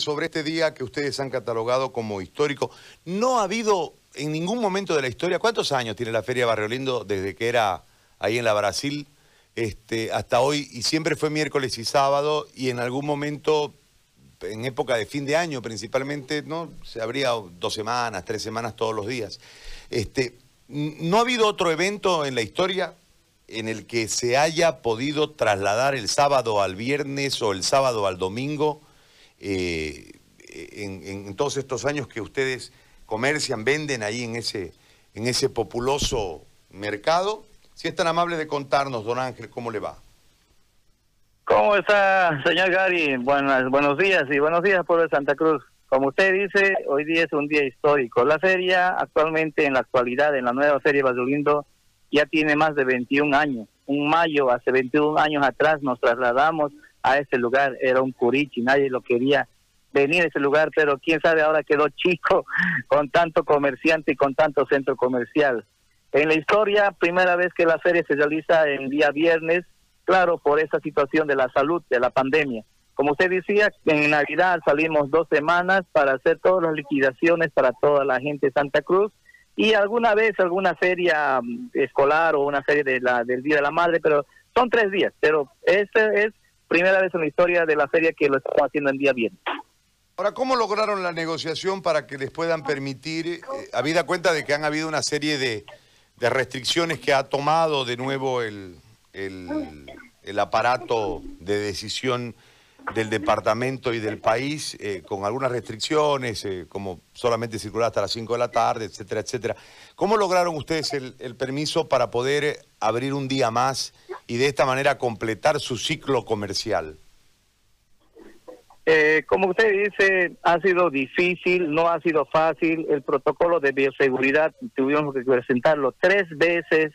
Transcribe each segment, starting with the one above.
sobre este día que ustedes han catalogado como histórico. No ha habido en ningún momento de la historia, ¿cuántos años tiene la Feria Barrio Lindo desde que era ahí en la Brasil este, hasta hoy? Y siempre fue miércoles y sábado y en algún momento, en época de fin de año principalmente, ¿no? Se habría dos semanas, tres semanas todos los días. Este, ¿No ha habido otro evento en la historia en el que se haya podido trasladar el sábado al viernes o el sábado al domingo, eh, en, todos estos años que ustedes comercian, venden ahí en ese, en ese populoso mercado. Si es tan amable de contarnos, don Ángel, ¿cómo le va? ¿Cómo está, señor Gary? Buenas, buenos días y buenos días, pueblo de Santa Cruz. Como usted dice, hoy día es un día histórico. La feria actualmente, en la actualidad, en la nueva feria Basolindo, ya tiene más de 21 años. Un mayo, hace 21 años atrás, nos trasladamos a ese lugar. Era un curichi, nadie lo quería venir a ese lugar, pero quién sabe ahora quedó chico con tanto comerciante y con tanto centro comercial. En la historia, primera vez que la feria se realiza en día viernes, claro, por esa situación de la salud, de la pandemia. Como usted decía, en Navidad salimos dos semanas para hacer todas las liquidaciones para toda la gente de Santa Cruz y alguna vez alguna feria mm, escolar o una feria de la, del Día de la Madre, pero son tres días, pero esta es primera vez en la historia de la feria que lo estamos haciendo en día bien. Ahora, ¿cómo lograron la negociación para que les puedan permitir, eh, habida cuenta de que han habido una serie de, de restricciones que ha tomado de nuevo el, el, el aparato de decisión del departamento y del país, eh, con algunas restricciones, eh, como solamente circular hasta las 5 de la tarde, etcétera, etcétera. ¿Cómo lograron ustedes el, permiso para poder abrir un día más y de esta manera completar su ciclo comercial? Eh, como usted dice, ha sido difícil, no ha sido fácil. El protocolo de bioseguridad tuvimos que presentarlo tres veces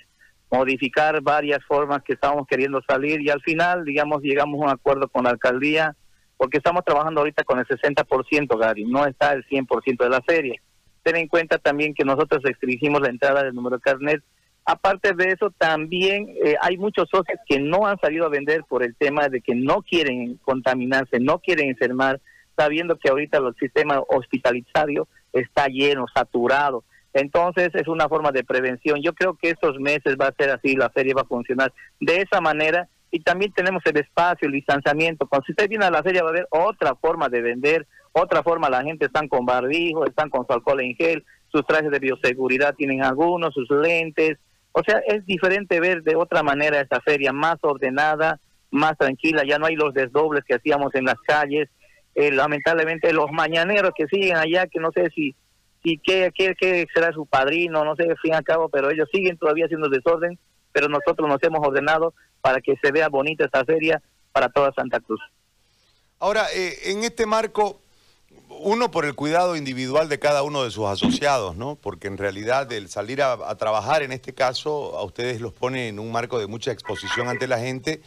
modificar varias formas que estábamos queriendo salir y al final, digamos, llegamos a un acuerdo con la alcaldía porque estamos trabajando ahorita con el 60%, Gary, no está el 100% de la serie. Ten en cuenta también que nosotros restringimos la entrada del número de carnet. Aparte de eso, también eh, hay muchos socios que no han salido a vender por el tema de que no quieren contaminarse, no quieren enfermar, sabiendo que ahorita el sistema hospitalario está lleno, saturado. Entonces es una forma de prevención. Yo creo que estos meses va a ser así, la feria va a funcionar de esa manera y también tenemos el espacio, el distanciamiento. Cuando usted viene a la feria va a haber otra forma de vender, otra forma, la gente están con barbijo, están con su alcohol en gel, sus trajes de bioseguridad tienen algunos, sus lentes. O sea, es diferente ver de otra manera esta feria, más ordenada, más tranquila, ya no hay los desdobles que hacíamos en las calles. Eh, lamentablemente los mañaneros que siguen allá, que no sé si y qué, qué, será su padrino, no sé, al fin y al cabo, pero ellos siguen todavía haciendo desorden, pero nosotros nos hemos ordenado para que se vea bonita esta feria para toda Santa Cruz. Ahora, eh, en este marco, uno por el cuidado individual de cada uno de sus asociados, ¿no? Porque en realidad el salir a, a trabajar en este caso a ustedes los pone en un marco de mucha exposición ante la gente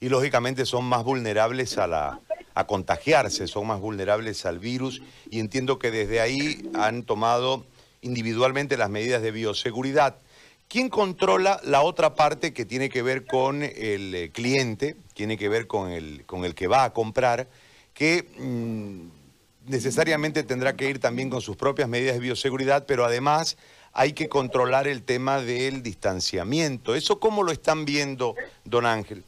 y lógicamente son más vulnerables a la, a contagiarse, son más vulnerables al virus y entiendo que desde ahí han tomado individualmente las medidas de bioseguridad. ¿Quién controla la otra parte que tiene que ver con el eh, cliente, tiene que ver con el, con el que va a comprar, que mm, necesariamente tendrá que ir también con sus propias medidas de bioseguridad, pero además hay que controlar el tema del distanciamiento. ¿Eso cómo lo están viendo, don Ángel?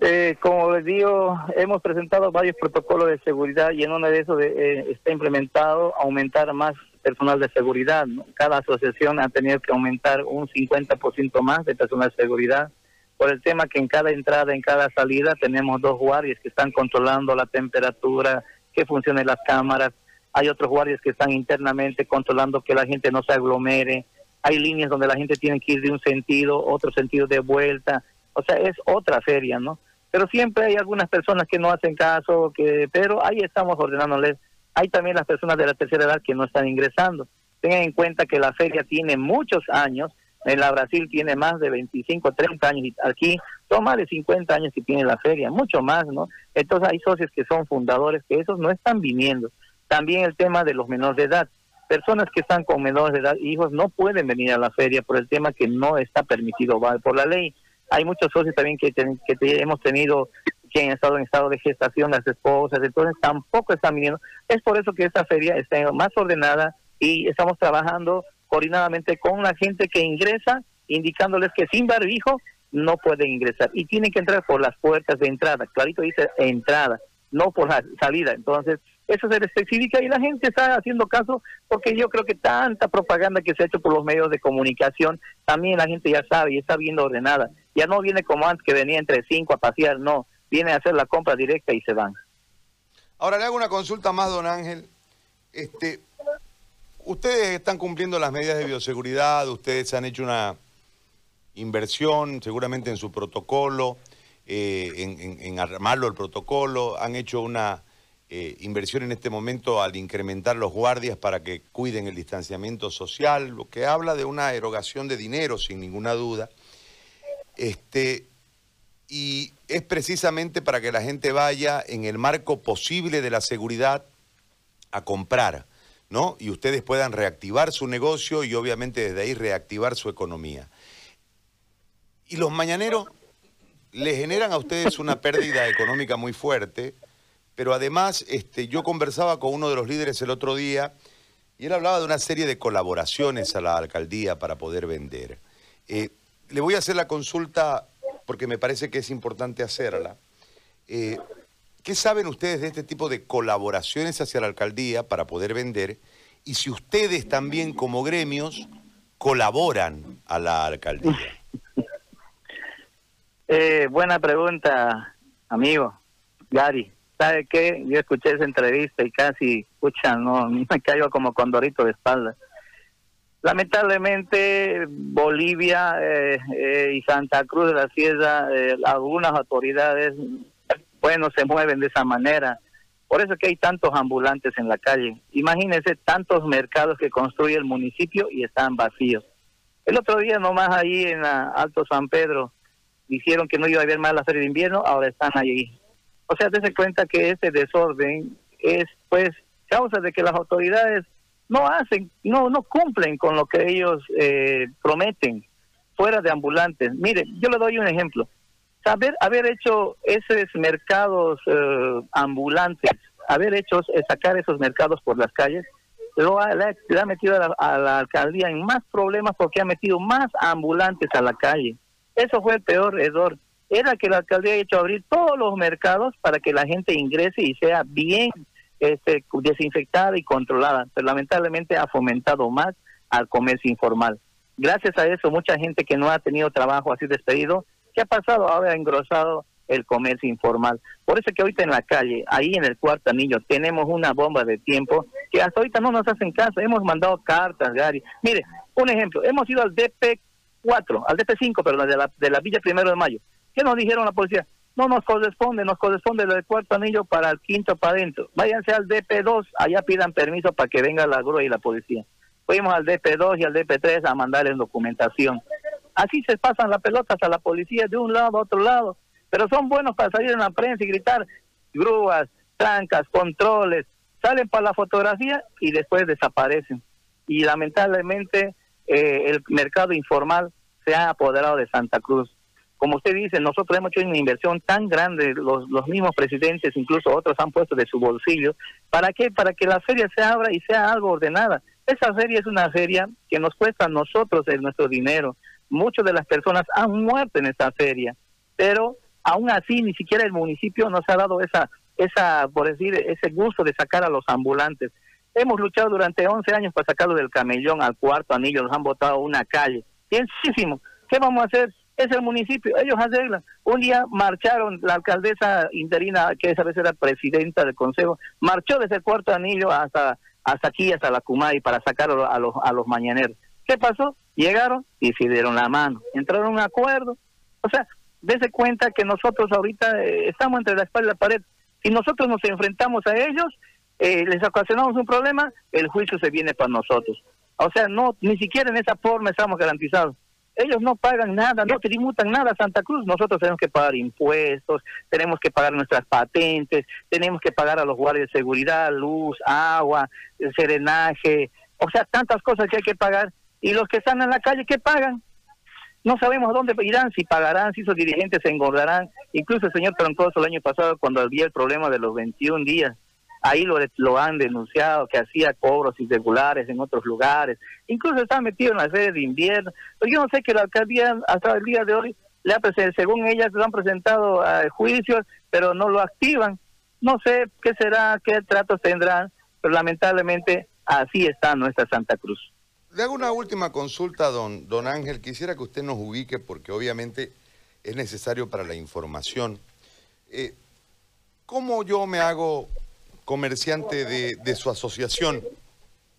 Eh, como les digo, hemos presentado varios protocolos de seguridad y en uno de esos eh, está implementado aumentar más personal de seguridad. Cada asociación ha tenido que aumentar un 50% más de personal de seguridad por el tema que en cada entrada, en cada salida tenemos dos guardias que están controlando la temperatura, que funcionen las cámaras. Hay otros guardias que están internamente controlando que la gente no se aglomere. Hay líneas donde la gente tiene que ir de un sentido, otro sentido de vuelta o sea, es otra feria, ¿no? Pero siempre hay algunas personas que no hacen caso, que pero ahí estamos ordenándoles. Hay también las personas de la tercera edad que no están ingresando. Tengan en cuenta que la feria tiene muchos años, en la Brasil tiene más de 25, 30 años, y aquí son más de 50 años que tiene la feria, mucho más, ¿no? Entonces hay socios que son fundadores, que esos no están viniendo. También el tema de los menores de edad. Personas que están con menores de edad, hijos, no pueden venir a la feria por el tema que no está permitido por la ley hay muchos socios también que, que hemos tenido que han estado en estado de gestación, las esposas, entonces tampoco están viniendo. Es por eso que esta feria está más ordenada y estamos trabajando coordinadamente con la gente que ingresa, indicándoles que sin barbijo no pueden ingresar y tienen que entrar por las puertas de entrada. Clarito dice entrada, no por la salida. Entonces, eso se especifica y la gente está haciendo caso porque yo creo que tanta propaganda que se ha hecho por los medios de comunicación, también la gente ya sabe y está viendo ordenada. Ya no viene como antes que venía entre cinco a pasear, no, viene a hacer la compra directa y se van. Ahora le hago una consulta más, don Ángel. Este, ustedes están cumpliendo las medidas de bioseguridad, ustedes han hecho una inversión seguramente en su protocolo, eh, en, armarlo el protocolo, han hecho una eh, inversión en este momento al incrementar los guardias para que cuiden el distanciamiento social, lo que habla de una erogación de dinero sin ninguna duda. Este, y es precisamente para que la gente vaya en el marco posible de la seguridad a comprar, ¿no? Y ustedes puedan reactivar su negocio y obviamente desde ahí reactivar su economía. Y los mañaneros le generan a ustedes una pérdida económica muy fuerte, pero además este, yo conversaba con uno de los líderes el otro día y él hablaba de una serie de colaboraciones a la alcaldía para poder vender. Eh, le voy a hacer la consulta porque me parece que es importante hacerla. Eh, ¿Qué saben ustedes de este tipo de colaboraciones hacia la alcaldía para poder vender? Y si ustedes también como gremios colaboran a la alcaldía. Eh, buena pregunta, amigo Gary. ¿Sabe qué? Yo escuché esa entrevista y casi, escucha, no, me caigo como condorito de espalda. Lamentablemente, Bolivia eh, eh, y Santa Cruz de la Sierra, algunas autoridades, bueno, se mueven de esa manera. Por eso que hay tantos ambulantes en la calle. Imagínense tantos mercados que construye el municipio y están vacíos. El otro día nomás ahí en Alto San Pedro, dijeron que no iba a haber más la feria de invierno, ahora están allí. O sea, dése cuenta que este desorden es, pues, causa de que las autoridades no hacen, no, no cumplen con lo que ellos eh, prometen fuera de ambulantes. Mire, yo le doy un ejemplo. Saber, haber hecho esos mercados eh, ambulantes, haber hecho sacar esos mercados por las calles, lo ha, le ha metido a la alcaldía en más problemas porque ha metido más ambulantes a la calle. Eso fue el peor error. Era que la alcaldía ha hecho abrir todos los mercados para que la gente ingrese y sea bien este, desinfectada y controlada. Pero lamentablemente ha fomentado más al comercio informal. Gracias a eso, mucha gente que no ha tenido trabajo así despedido, ¿qué ha pasado? Ahora ha engrosado el comercio informal. Por eso que ahorita en la calle, ahí en el cuarto anillo, tenemos una bomba de tiempo que hasta ahorita no nos hacen caso. Hemos mandado cartas, Gary. Mire, un ejemplo, hemos ido al DP 4, al DP5, perdón, de la, de la Villa Primero de Mayo. ¿Qué nos dijeron la policía? No nos corresponde, nos corresponde el cuarto anillo para el quinto para adentro. Váyanse al DP2, allá pidan permiso para que venga la grúa y la policía. Fuimos al DP2 y al DP3 a mandarles documentación. Así se pasan las pelotas a la policía de un lado a otro lado, pero son buenos para salir en la prensa y gritar grúas, trancas, controles, salen para la fotografía y después desaparecen. Y lamentablemente eh, el mercado informal se ha apoderado de Santa Cruz. Como usted dice, nosotros hemos hecho una inversión tan grande, los, los mismos presidentes, incluso otros han puesto de su bolsillo. ¿Para qué? Para que la feria se abra y sea algo ordenada. Esa feria es una feria que nos cuesta a nosotros el nuestro dinero. Muchas de las personas han muerto en esta feria, pero aún así ni siquiera el municipio nos ha dado esa, esa, por decir, ese gusto de sacar a los ambulantes. Hemos luchado durante 11 años para sacarlo del camellón al cuarto anillo, nos han botado una calle. ¿Qué vamos a hacer? Es el municipio, ellos arreglan. Un día marcharon, la alcaldesa interina, que esa vez era presidenta del consejo, marchó desde el cuarto anillo hasta, hasta aquí, hasta la Cumay, para sacarlo a los, a los mañaneros. ¿Qué pasó? Llegaron y se dieron la mano, entraron a un acuerdo. O sea, dése cuenta que nosotros ahorita eh, estamos entre la espalda y la pared. Si nosotros nos enfrentamos a ellos, eh, les ocasionamos un problema, el juicio se viene para nosotros. O sea, no, ni siquiera en esa forma estamos garantizados. Ellos no pagan nada, no tributan nada a Santa Cruz. Nosotros tenemos que pagar impuestos, tenemos que pagar nuestras patentes, tenemos que pagar a los guardias de seguridad, luz, agua, serenaje, o sea, tantas cosas que hay que pagar. Y los que están en la calle, ¿qué pagan? no sabemos a dónde irán, si pagarán, si esos dirigentes se engordarán. Incluso el señor Troncoso el año pasado, cuando había el problema de los 21 días, ahí lo, han denunciado, que hacía cobros irregulares en otros lugares. Incluso está metido en la sede de invierno. Pero yo no sé que la alcaldía hasta el día de hoy, le ha según ellas, lo han presentado a juicios, pero no lo activan. No sé qué será, qué tratos tendrán, pero lamentablemente así está nuestra Santa Cruz. Le hago una última consulta, don, don Ángel. Quisiera que usted nos ubique, porque obviamente es necesario para la información. Eh, ¿Cómo yo me hago comerciante de, su asociación?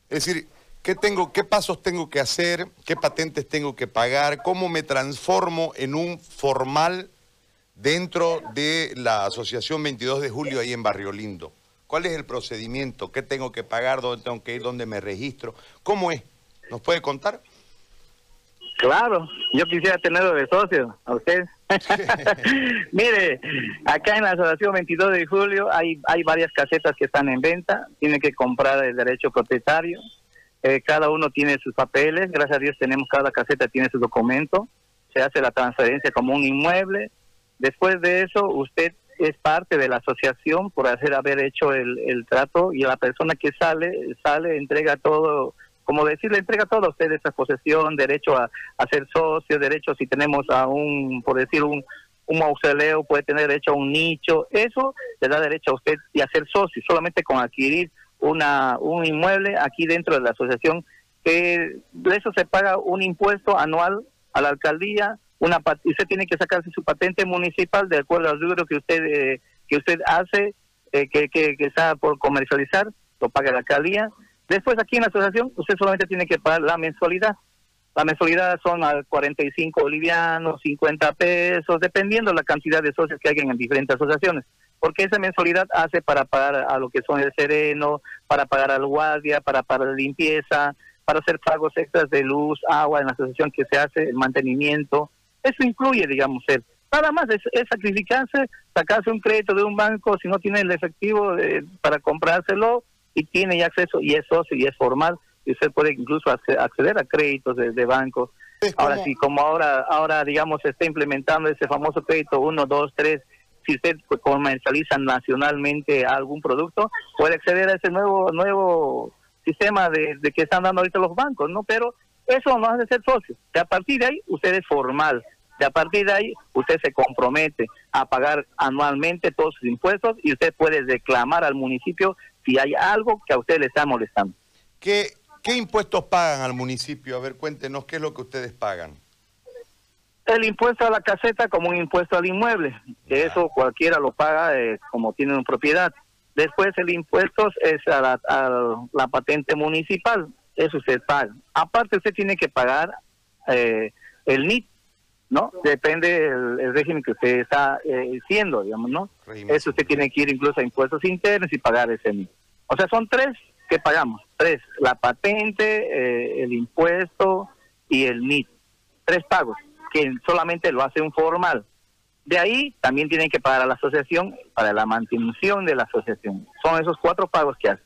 Es decir, ¿qué, tengo, ¿qué pasos tengo que hacer? ¿Qué patentes tengo que pagar? ¿Cómo me transformo en un formal dentro de la Asociación 22 de Julio ahí en Barrio Lindo? ¿Cuál es el procedimiento? ¿Qué tengo que pagar? ¿Dónde tengo que ir? ¿Dónde me registro? ¿Cómo es? ¿Nos puede contar? Claro, yo quisiera tenerlo de socio, a usted. Mire, acá en la Asociación 22 de Julio hay, hay varias casetas que están en venta, tiene que comprar el derecho propietario, eh, cada uno tiene sus papeles, gracias a Dios tenemos, cada caseta tiene su documento, se hace la transferencia como un inmueble, después de eso usted es parte de la asociación por hacer haber hecho el, el trato y la persona que sale, sale, entrega todo como decir, le entrega todo a usted esa posesión, derecho a, ser socio, derecho si tenemos a un, por decir, un, un mausoleo, puede tener derecho a un nicho, eso le da derecho a usted y a ser socio, solamente con adquirir una, un inmueble aquí dentro de la asociación, que de eso se paga un impuesto anual a la alcaldía, una usted tiene que sacarse su patente municipal de acuerdo al rubro que usted eh, que usted hace, eh, que, que, que está por comercializar, lo paga la alcaldía, Después aquí en la asociación usted solamente tiene que pagar la mensualidad. La mensualidad son a 45 bolivianos, 50 pesos, dependiendo la cantidad de socios que hay en diferentes asociaciones. Porque esa mensualidad hace para pagar a lo que son el sereno, para pagar al guardia, para pagar la limpieza, para hacer pagos extras de luz, agua en la asociación que se hace, el mantenimiento. Eso incluye, digamos, el Nada más es, sacrificarse, sacarse un crédito de un banco si no tiene el efectivo eh, para comprárselo y tiene ya acceso y es socio y es formal y usted puede incluso acceder a créditos de, de bancos. Ahora sí, como ahora ahora digamos se está implementando ese famoso crédito 1, 2, 3, si usted comercializa nacionalmente algún producto, puede acceder a ese nuevo nuevo sistema de, que están dando ahorita los bancos, ¿no? Pero eso no hace ser socio. De a partir de ahí usted es formal. De a partir de ahí usted se compromete a pagar anualmente todos sus impuestos y usted puede reclamar al municipio si hay algo que a usted le está molestando. ¿Qué, ¿Qué impuestos pagan al municipio? A ver, cuéntenos qué es lo que ustedes pagan. El impuesto a la caseta como un impuesto al inmueble, que eso cualquiera lo paga eh, como tiene una propiedad. Después el impuesto es a la, a la, patente municipal, eso usted paga. Aparte usted tiene que pagar eh, el NIT, ¿no? Depende del régimen que usted está eh, siendo, digamos, ¿no? Eso usted tiene que ir incluso a impuestos internos y pagar ese NIT. O sea, son tres que pagamos. Tres, la patente, eh, el impuesto y el NIT. Tres pagos, que solamente lo hace un formal. De ahí también tienen que pagar a la asociación para la mantención de la asociación. Son esos cuatro pagos que hace.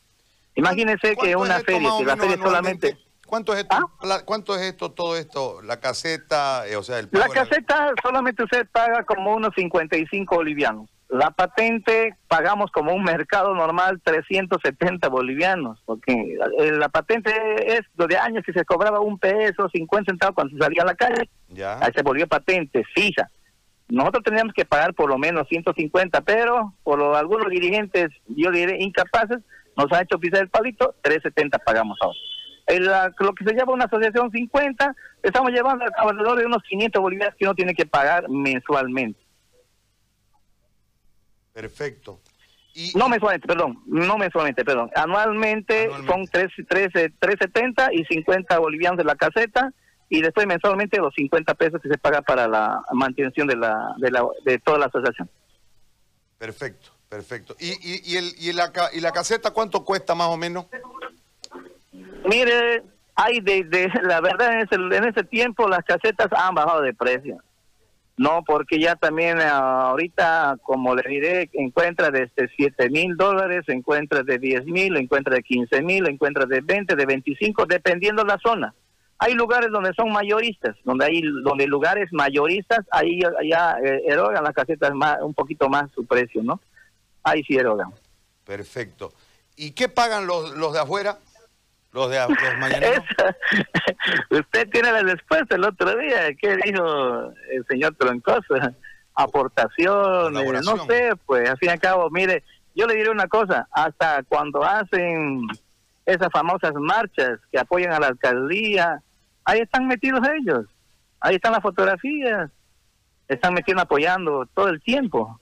Imagínense que una feria, que la feria solamente... ¿Cuánto es esto? ¿Ah? ¿Cuánto es esto, todo esto? La caseta, eh, o sea, el pago La caseta solamente usted paga como unos 55 bolivianos. La patente pagamos como un mercado normal 370 bolivianos, porque eh, la patente es de años que se cobraba un peso, 50 centavos cuando se salía a la calle. Ya. Ahí se volvió patente fija. Nosotros teníamos que pagar por lo menos 150, pero por algunos dirigentes, yo diré incapaces, nos han hecho pisar el palito, 370 pagamos ahora. El, lo que se llama una asociación 50, estamos llevando alrededor de unos 500 bolivianos que uno tiene que pagar mensualmente. Perfecto. Y, no mensualmente, perdón, no mensualmente, perdón. Anualmente, son 3, 370 y 50 bolivianos de la caseta y después mensualmente los 50 pesos que se paga para la mantención de la de, la, de toda la asociación. Perfecto, perfecto. ¿Y, y, y, el, y, la, ¿Y la caseta cuánto cuesta más o menos? Mire, hay de, la verdad en ese, en ese tiempo las casetas han bajado de precio. No, porque ya también eh, ahorita, como le diré, encuentra desde 7 mil dólares, encuentra de 10 mil, encuentra de 15 mil, encuentra de 20, de 25, dependiendo la zona. Hay lugares donde son mayoristas, donde hay donde lugares mayoristas, ahí ya eh, erogan las casetas más, un poquito más su precio, ¿no? Ahí sí erogan. Perfecto. ¿Y qué pagan los, los de afuera? Los de los mañaneros. Usted tiene la respuesta el otro día. ¿Qué dijo el señor Troncoso? Aportaciones, no sé, pues al fin y al cabo, mire, yo le diré una cosa, hasta cuando hacen esas famosas marchas que apoyan a la alcaldía, ahí están metidos ellos, ahí están las fotografías, están metiendo apoyando todo el tiempo.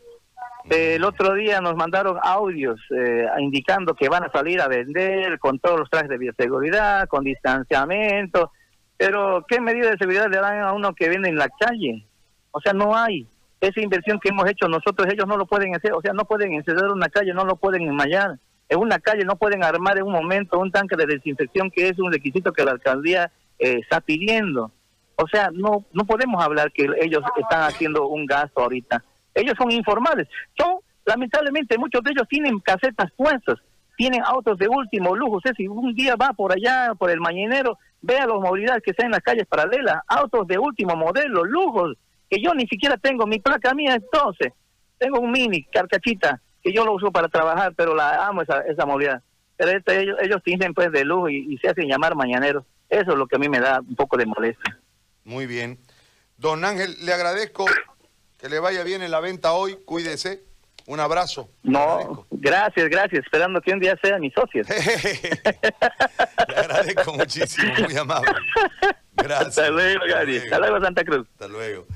El otro día nos mandaron audios eh, indicando que van a salir a vender con todos los trajes de bioseguridad, con distanciamiento, pero ¿qué medida de seguridad le dan a uno que vende en la calle? O sea, no hay. Esa inversión que hemos hecho nosotros, ellos no lo pueden hacer, o sea, no pueden encender una calle, no lo pueden enmayar en una calle no pueden armar en un momento un tanque de desinfección que es un requisito que la alcaldía eh, está pidiendo. O sea, no no podemos hablar que ellos están haciendo un gasto ahorita. Ellos son informales. Son, lamentablemente, muchos de ellos tienen casetas puestas, tienen autos de último lujo. Si un día va por allá, por el mañanero, vea las movilidades que están en las calles paralelas, autos de último modelo, lujos, que yo ni siquiera tengo mi placa mía entonces. Tengo un mini, carcachita, yo lo uso para trabajar, pero la amo esa, esa movilidad. Pero este, ellos, ellos tienen pues de luz y, se hacen llamar mañaneros. Eso es lo que a mí me da un poco de molestia. Muy bien. Don Ángel, le agradezco que le vaya bien en la venta hoy. Cuídese. Un abrazo. No, gracias, gracias. Esperando que un día sea mi socio. le agradezco muchísimo, muy amable. Gracias. Hasta luego, Gary. Hasta luego, Santa Cruz. Hasta luego.